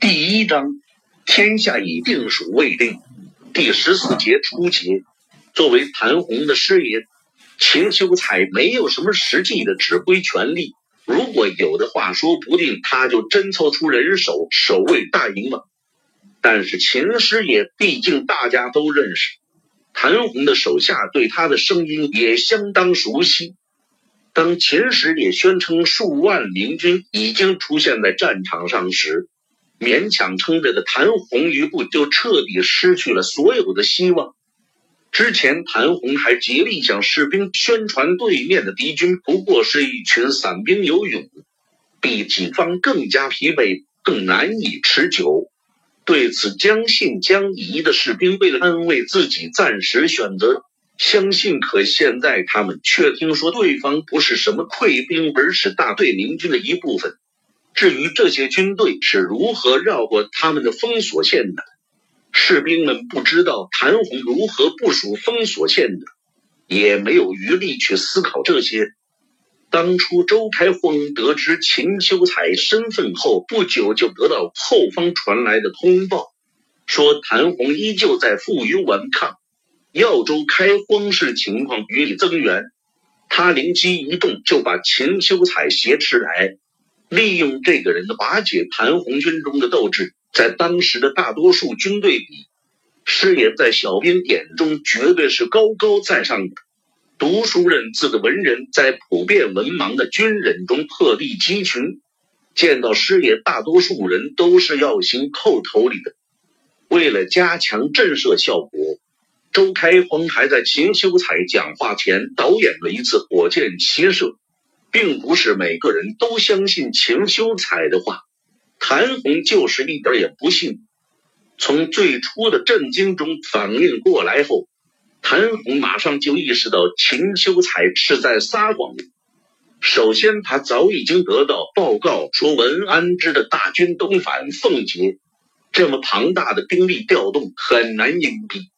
第一章，天下已定属未定。第十四节初节，作为谭红的师爷，秦修才没有什么实际的指挥权力。如果有的话，说不定他就真凑出人手守卫大营了。但是秦师爷毕竟大家都认识，谭红的手下对他的声音也相当熟悉。当秦师爷宣称数万明军已经出现在战场上时，勉强撑着的谭红余部就彻底失去了所有的希望。之前谭红还竭力向士兵宣传，对面的敌军不过是一群散兵游勇，比己方更加疲惫，更难以持久。对此将信将疑的士兵，为了安慰自己，暂时选择相信。可现在他们却听说对方不是什么溃兵，而是大队明军的一部分。至于这些军队是如何绕过他们的封锁线的，士兵们不知道谭红如何部署封锁线的，也没有余力去思考这些。当初周开荒得知秦修才身份后，不久就得到后方传来的通报，说谭红依旧在负隅顽抗，耀州开荒视情况予以增援。他灵机一动，就把秦修才挟持来。利用这个人的瓦解谭红军中的斗志，在当时的大多数军队里，师爷在小兵眼中绝对是高高在上的。读书认字的文人在普遍文盲的军人中鹤立鸡群，见到师爷，大多数人都是要行叩头礼的。为了加强震慑效果，周开荒还在秦修才讲话前导演了一次火箭齐射。并不是每个人都相信秦修才的话，谭红就是一点也不信。从最初的震惊中反应过来后，谭红马上就意识到秦修才是在撒谎。首先，他早已经得到报告说文安之的大军东返奉节，这么庞大的兵力调动很难隐蔽。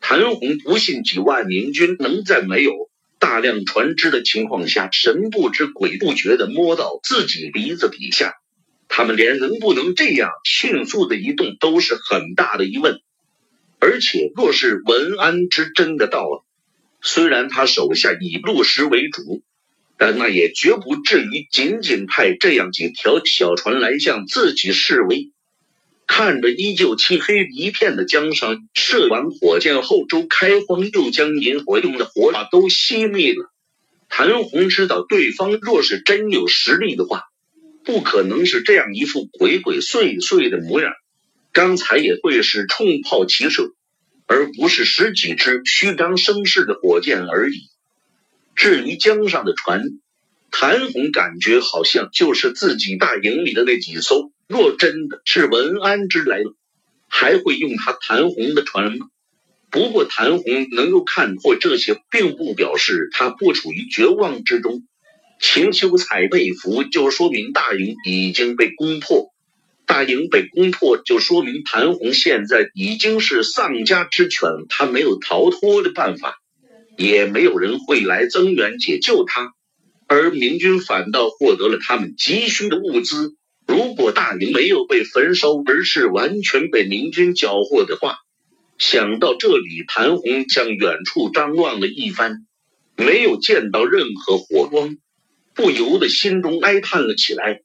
谭红不信几万明军能在没有。大量船只的情况下，神不知鬼不觉的摸到自己鼻子底下，他们连能不能这样迅速的移动都是很大的疑问。而且，若是文安之真的到了，虽然他手下以陆石为主，但那也绝不至于仅仅派这样几条小船来向自己示威。看着依旧漆黑一片的江上，射完火箭后，周开荒又将引火用的火把都熄灭了。谭红知道，对方若是真有实力的话，不可能是这样一副鬼鬼祟祟的模样。刚才也会是冲炮齐射，而不是十几支虚张声势的火箭而已。至于江上的船，谭红感觉好像就是自己大营里的那几艘。若真的是文安之来了，还会用他谭红的船吗？不过谭红能够看破这些，并不表示他不处于绝望之中。秦秋才被俘，就说明大营已经被攻破；大营被攻破，就说明谭红现在已经是丧家之犬，他没有逃脱的办法，也没有人会来增援解救他，而明军反倒获得了他们急需的物资。如果大营没有被焚烧，而是完全被明军缴获的话，想到这里，谭红向远处张望了一番，没有见到任何火光，不由得心中哀叹了起来。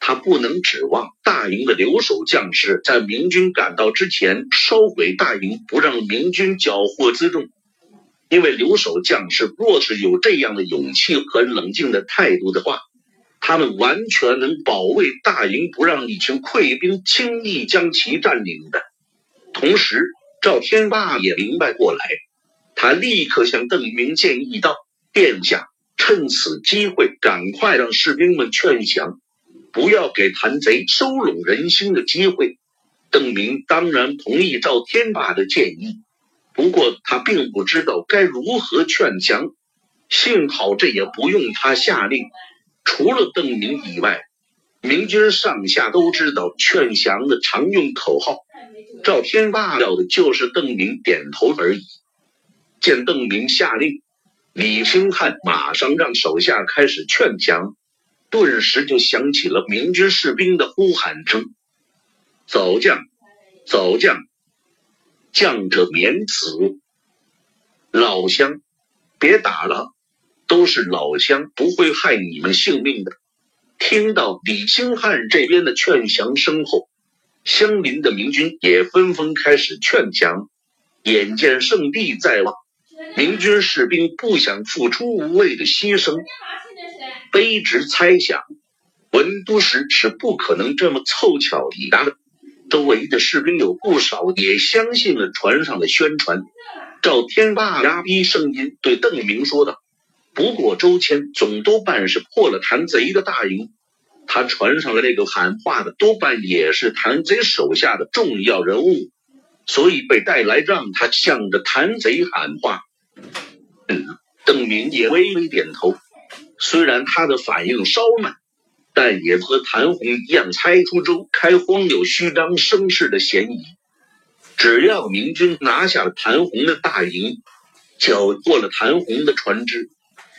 他不能指望大营的留守将士在明军赶到之前烧毁大营，不让明军缴获辎重，因为留守将士若是有这样的勇气和冷静的态度的话。他们完全能保卫大营，不让一群溃兵轻易将其占领的。同时，赵天霸也明白过来，他立刻向邓明建议道：“殿下，趁此机会，赶快让士兵们劝降，不要给谭贼收拢人心的机会。”邓明当然同意赵天霸的建议，不过他并不知道该如何劝降。幸好这也不用他下令。除了邓明以外，明军上下都知道劝降的常用口号。赵天霸要的就是邓明点头而已。见邓明下令，李兴汉马上让手下开始劝降，顿时就响起了明军士兵的呼喊声。早将，早将，将者免死。老乡，别打了，都是老乡，不会害你们性命的。听到李兴汉这边的劝降声后，相邻的明军也纷纷开始劝降。眼见胜地在望，明军士兵不想付出无谓的牺牲，卑职猜想，文都时是不可能这么凑巧抵达的。周围的士兵有不少也相信了船上的宣传。赵天霸压低声音对邓明说道。不过周谦总多半是破了谭贼的大营，他船上的那个喊话的多半也是谭贼手下的重要人物，所以被带来让他向着谭贼喊话。嗯，邓明也微微点头，虽然他的反应稍慢，但也和谭红一样猜出周开荒有虚张声势的嫌疑。只要明军拿下了谭红的大营，缴获了谭红的船只。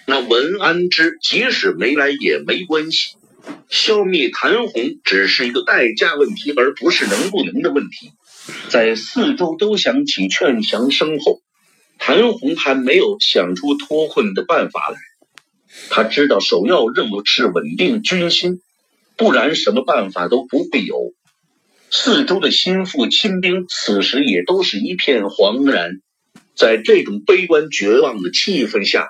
那文安之即使没来也没关系，消灭谭红只是一个代价问题，而不是能不能的问题。在四周都响起劝降声后，谭红还没有想出脱困的办法来。他知道首要任务是稳定军心，不然什么办法都不会有。四周的心腹亲兵此时也都是一片惶然，在这种悲观绝望的气氛下。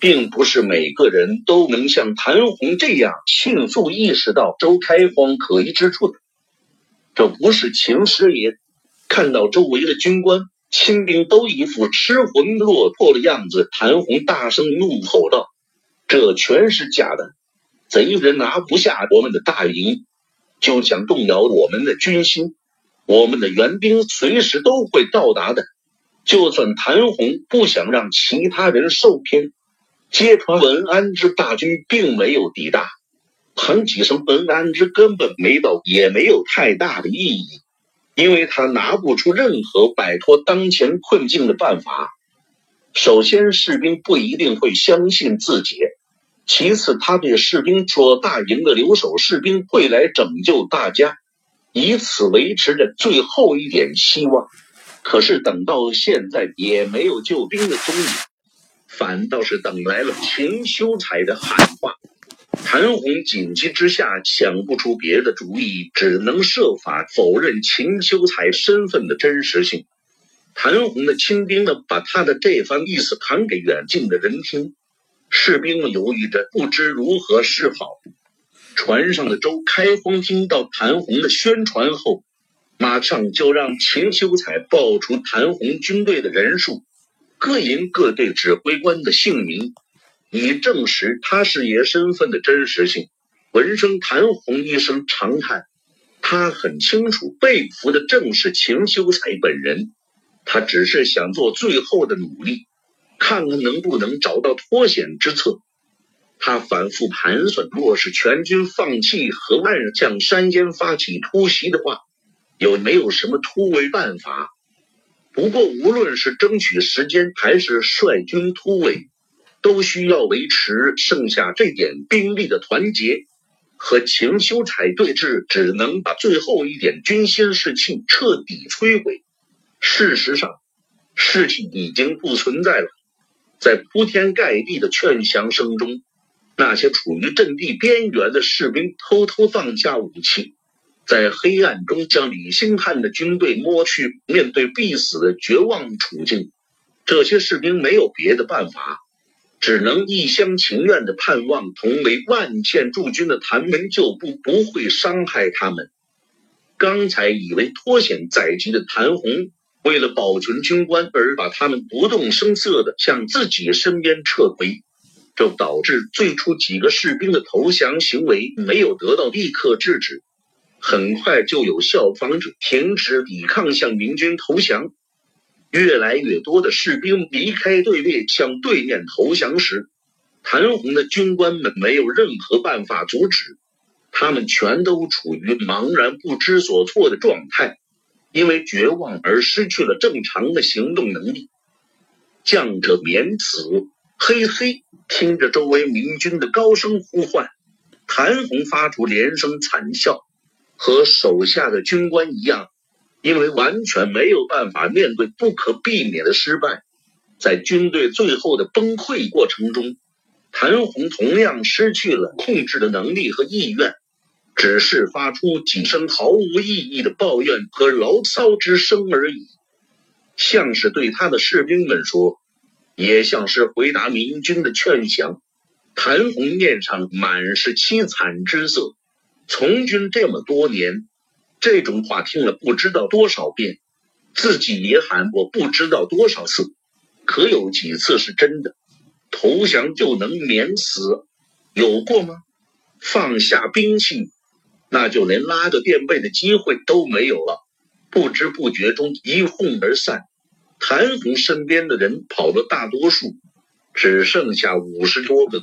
并不是每个人都能像谭红这样迅速意识到周开荒可疑之处的。这不是秦师爷看到周围的军官亲兵都一副失魂落魄的样子，谭红大声怒吼道：“这全是假的！贼人拿不下我们的大营，就想动摇我们的军心。我们的援兵随时都会到达的。就算谭红不想让其他人受骗。”揭穿文安之大军并没有抵达，喊几声文安之根本没到，也没有太大的意义，因为他拿不出任何摆脱当前困境的办法。首先，士兵不一定会相信自己；其次，他对士兵说，大营的留守士兵会来拯救大家，以此维持着最后一点希望。可是等到现在，也没有救兵的踪影。反倒是等来了秦修才的喊话，谭红紧急之下想不出别的主意，只能设法否认秦修才身份的真实性。谭红的亲兵们把他的这番意思谈给远近的人听，士兵们犹豫着不知如何是好。船上的周开荒听到谭红的宣传后，马上就让秦修才报出谭红军队的人数。各营各队指挥官的姓名，以证实他是爷身份的真实性。闻声，谭红一声长叹，他很清楚，被俘的正是秦修才本人。他只是想做最后的努力，看看能不能找到脱险之策。他反复盘算，若是全军放弃和万向山间发起突袭的话，有没有什么突围办法？不过，无论是争取时间，还是率军突围，都需要维持剩下这点兵力的团结。和秦修才对峙，只能把最后一点军心士气彻底摧毁。事实上，士气已经不存在了。在铺天盖地的劝降声中，那些处于阵地边缘的士兵偷偷放下武器。在黑暗中将李兴汉的军队摸去，面对必死的绝望处境，这些士兵没有别的办法，只能一厢情愿的盼望同为万县驻军的谭门旧部不会伤害他们。刚才以为脱险在即的谭红，为了保存军官而把他们不动声色的向自己身边撤回，这导致最初几个士兵的投降行为没有得到立刻制止。很快就有效防止停止抵抗，向明军投降。越来越多的士兵离开队列，向对面投降时，谭红的军官们没有任何办法阻止，他们全都处于茫然不知所措的状态，因为绝望而失去了正常的行动能力。将者免死！嘿嘿，听着周围明军的高声呼唤，谭红发出连声惨笑。和手下的军官一样，因为完全没有办法面对不可避免的失败，在军队最后的崩溃过程中，谭红同样失去了控制的能力和意愿，只是发出几声毫无意义的抱怨和牢骚之声而已，像是对他的士兵们说，也像是回答明军的劝降。谭红面上满是凄惨之色。从军这么多年，这种话听了不知道多少遍，自己也喊过不知道多少次，可有几次是真的？投降就能免死？有过吗？放下兵器，那就连拉个垫背的机会都没有了。不知不觉中一哄而散，谭红身边的人跑了大多数，只剩下五十多个，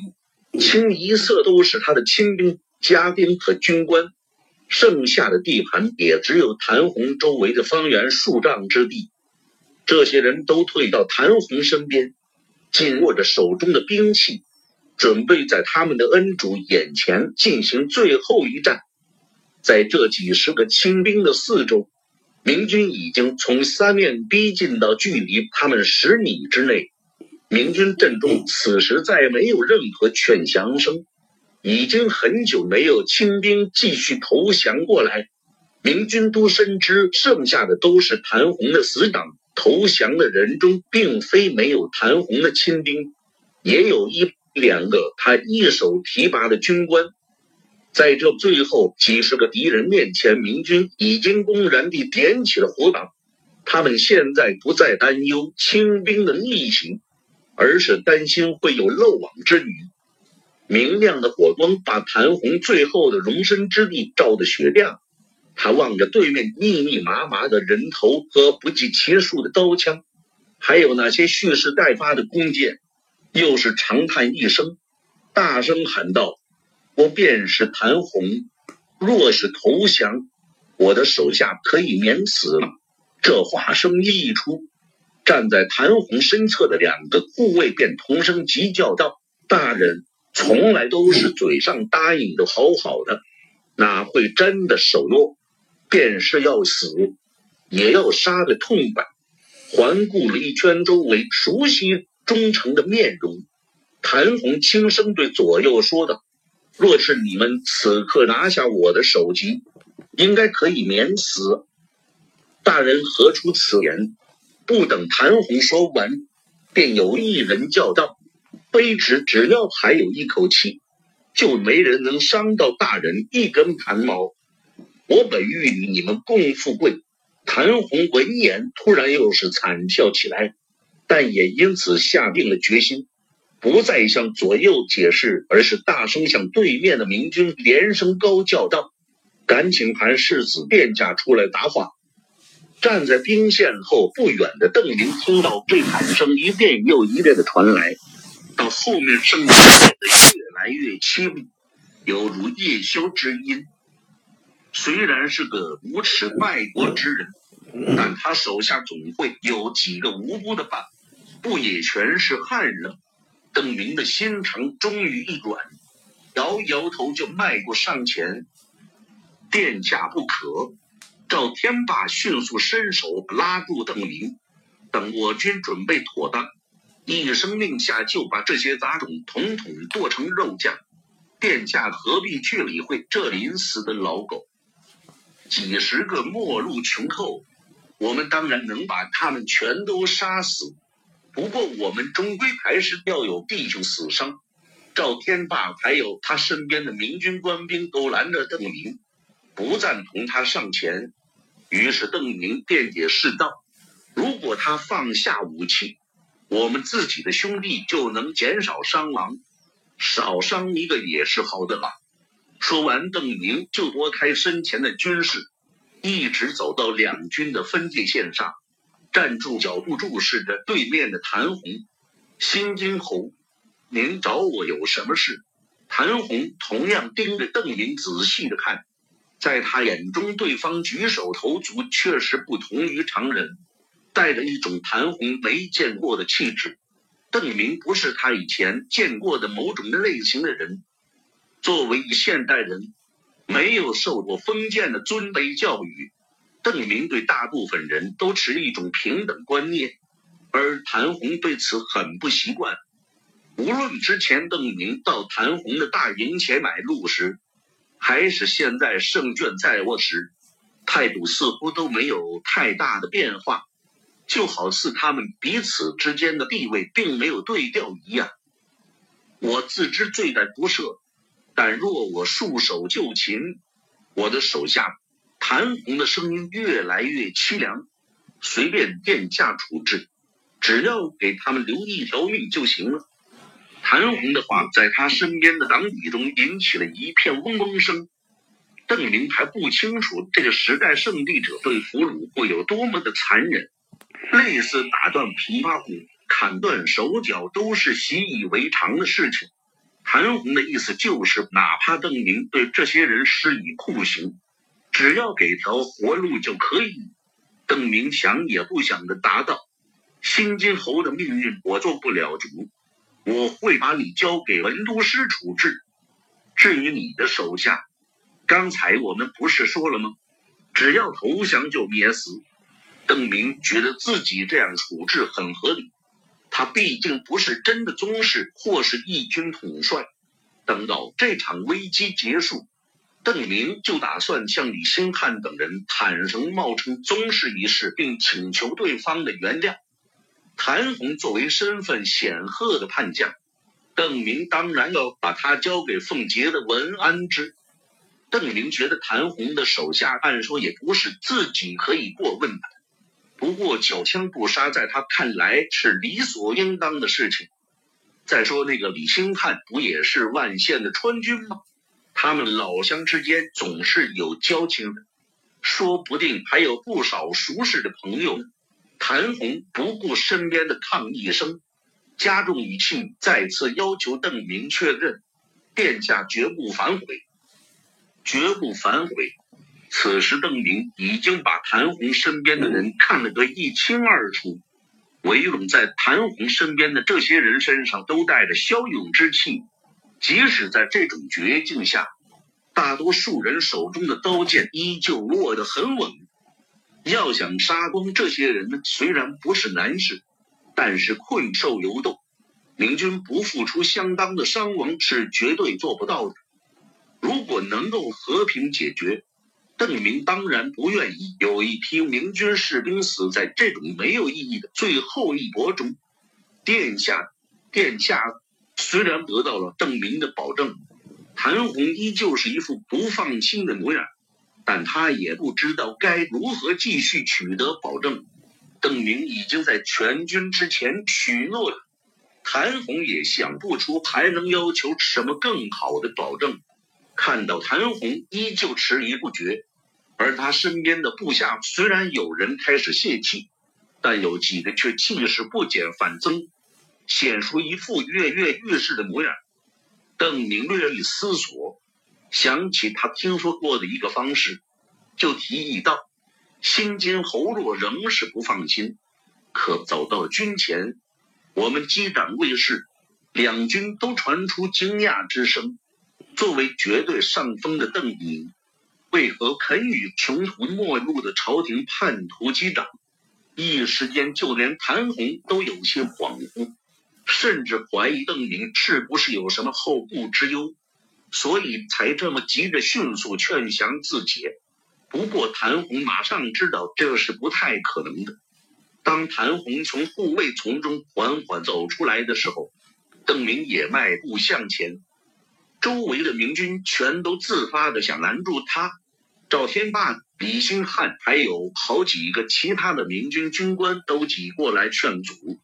清一色都是他的亲兵。家丁和军官，剩下的地盘也只有谭红周围的方圆数丈之地。这些人都退到谭红身边，紧握着手中的兵器，准备在他们的恩主眼前进行最后一战。在这几十个清兵的四周，明军已经从三面逼近到距离他们十米之内。明军阵中此时再没有任何劝降声。已经很久没有清兵继续投降过来，明军都深知剩下的都是谭红的死党。投降的人中，并非没有谭红的亲兵，也有一两个他一手提拔的军官。在这最后几十个敌人面前，明军已经公然地点起了火把。他们现在不再担忧清兵的逆行，而是担心会有漏网之鱼。明亮的火光把谭红最后的容身之地照得雪亮。他望着对面密密麻麻的人头和不计其数的刀枪，还有那些蓄势待发的弓箭，又是长叹一声，大声喊道：“我便是谭红，若是投降，我的手下可以免死了。”这话声一出，站在谭红身侧的两个护卫便同声急叫道：“大人！”从来都是嘴上答应的好好的，哪会真的守诺？便是要死，也要杀个痛快。环顾了一圈周围熟悉忠诚的面容，谭红轻声对左右说道：“若是你们此刻拿下我的首级，应该可以免死。”大人何出此言？不等谭红说完，便有一人叫道。卑职只要还有一口气，就没人能伤到大人一根汗毛。我本欲与你们共富贵。谭红闻言，突然又是惨笑起来，但也因此下定了决心，不再向左右解释，而是大声向对面的明军连声高叫道：“赶请韩世子殿下出来答话。”站在兵线后不远的邓林听到这喊声一遍又一遍的传来。到后面声音变得越来越轻，犹如夜宵之音。虽然是个无耻卖国之人，但他手下总会有几个无辜的伴，不也全是汉人？邓明的心肠终于一软，摇摇头就迈过上前。殿下不可！赵天霸迅速伸手拉住邓明，等我军准备妥当。一声令下，就把这些杂种统统剁成肉酱。殿下何必去理会这临死的老狗？几十个末路穷寇，我们当然能把他们全都杀死。不过，我们终归还是要有弟兄死伤。赵天霸还有他身边的明军官兵都拦着邓明，不赞同他上前。于是邓明辩解释道：“如果他放下武器。”我们自己的兄弟就能减少伤亡，少伤一个也是好的了。说完，邓明就拨开身前的军士，一直走到两军的分界线上，站住脚步，注视着对面的谭红。新津侯，您找我有什么事？谭红同样盯着邓明仔细的看，在他眼中，对方举手投足确实不同于常人。带着一种谭红没见过的气质，邓明不是他以前见过的某种类型的人。作为现代人，没有受过封建的尊卑教育，邓明对大部分人都持一种平等观念，而谭红对此很不习惯。无论之前邓明到谭红的大营前买路时，还是现在胜券在握时，态度似乎都没有太大的变化，就好似他们彼此之间的地位并没有对调一样。我自知罪在不赦，但若我束手就擒，我的手下谭红的声音越来越凄凉。随便殿下处置，只要给他们留一条命就行了。谭红的话在他身边的党羽中引起了一片嗡嗡声。邓明还不清楚这个时代胜利者对俘虏会有多么的残忍，类似打断琵琶骨、砍断手脚都是习以为常的事情。谭红的意思就是，哪怕邓明对这些人施以酷刑，只要给条活路就可以。邓明想也不想的答道：“新金侯的命运我做不了主。”我会把你交给文都师处置。至于你的手下，刚才我们不是说了吗？只要投降就免死。邓明觉得自己这样处置很合理。他毕竟不是真的宗室或是义军统帅。等到这场危机结束，邓明就打算向李兴汉等人坦诚冒充宗室一事，并请求对方的原谅。谭红作为身份显赫的叛将，邓明当然要把他交给凤杰的文安之。邓明觉得谭红的手下按说也不是自己可以过问的，不过缴枪不杀在他看来是理所应当的事情。再说那个李兴汉不也是万县的川军吗？他们老乡之间总是有交情的，说不定还有不少熟识的朋友。谭红不顾身边的抗议声，加重语气，再次要求邓明确认：殿下绝不反悔，绝不反悔。此时，邓明已经把谭红身边的人看了个一清二楚，围拢在谭红身边的这些人身上都带着骁勇之气，即使在这种绝境下，大多数人手中的刀剑依旧握得很稳。要想杀光这些人呢，虽然不是难事，但是困兽犹斗，明军不付出相当的伤亡是绝对做不到的。如果能够和平解决，邓明当然不愿意有一批明军士兵死在这种没有意义的最后一搏中。殿下，殿下，虽然得到了邓明的保证，谭红依旧是一副不放心的模样。但他也不知道该如何继续取得保证。邓明已经在全军之前许诺了，谭红也想不出还能要求什么更好的保证。看到谭红依旧迟疑不决，而他身边的部下虽然有人开始泄气，但有几个却气势不减反增，显出一副跃跃欲试的模样。邓明略一思索。想起他听说过的一个方式，就提议道：“新金侯若仍是不放心，可走到军前，我们击掌卫士，两军都传出惊讶之声。作为绝对上风的邓明，为何肯与穷途末路的朝廷叛徒击掌？一时间，就连谭红都有些恍惚，甚至怀疑邓明是不是有什么后顾之忧。”所以才这么急着迅速劝降自己。不过谭红马上知道这是不太可能的。当谭红从护卫丛中缓缓走出来的时候，邓明也迈步向前。周围的明军全都自发的想拦住他。赵天霸、李兴汉还有好几个其他的明军军官都挤过来劝阻。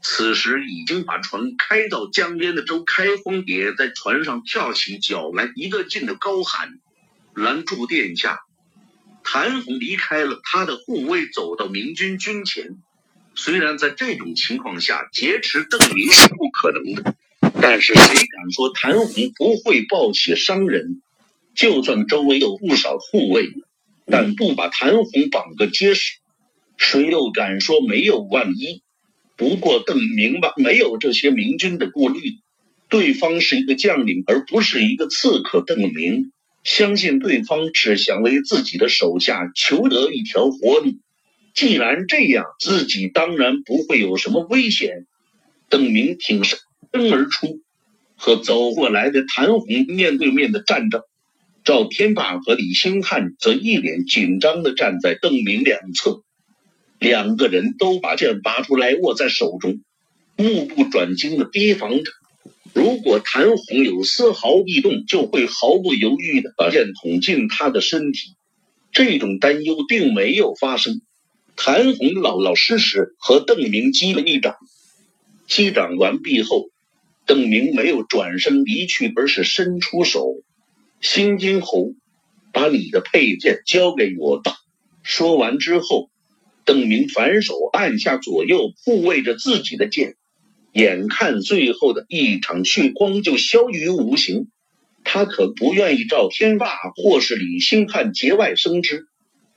此时已经把船开到江边的周开封也在船上跳起脚来，一个劲的高喊：“拦住殿下！”谭红离开了他的护卫，走到明军军前。虽然在这种情况下劫持邓明是不可能的，但是谁敢说谭红不会抱起伤人？就算周围有不少护卫，但不把谭红绑个结实，谁又敢说没有万一？不过邓明白，没有这些明军的顾虑，对方是一个将领，而不是一个刺客。邓明相信对方是想为自己的手下求得一条活路。既然这样，自己当然不会有什么危险。邓明挺身而出，和走过来的谭红面对面的站着。赵天霸和李兴汉则一脸紧张的站在邓明两侧，两个人都把剑拔出来握在手中，目不转睛的提防着。如果谭红有丝毫异动，就会毫不犹豫的把剑捅进他的身体。这种担忧并没有发生。谭红老老实实和邓明击了一掌，击掌完毕后，邓明没有转身离去，而是伸出手：“新金侯，把你的佩剑交给我吧。”说完之后，邓明反手按下左右护卫着自己的剑。眼看最后的一场血光就消于无形，他可不愿意赵天霸或是李兴汉节外生枝，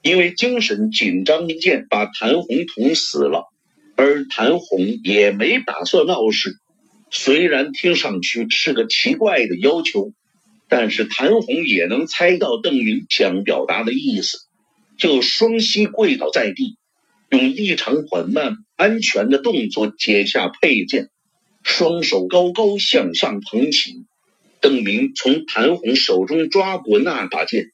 因为精神紧张一剑把谭红捅死了，而谭红也没打算闹事。虽然听上去是个奇怪的要求，但是谭红也能猜到邓明想表达的意思，就双膝跪倒在地。用异常缓慢、安全的动作解下佩剑，双手高高向上捧起。邓明从谭红手中抓过那把剑，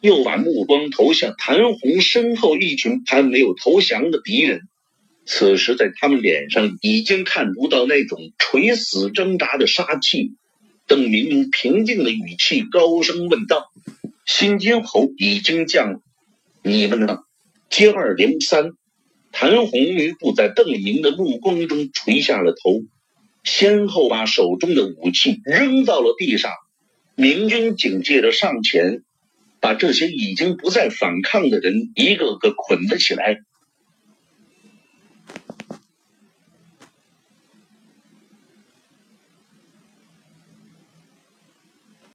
又把目光投向谭红身后一群还没有投降的敌人。此时，在他们脸上已经看不到那种垂死挣扎的杀气。邓明用平静的语气高声问道：“新金侯已经降，你们呢？”接二连三。谭红余不在邓明的目光中垂下了头，先后把手中的武器扔到了地上。明军警戒着上前，把这些已经不再反抗的人一个个捆了起来。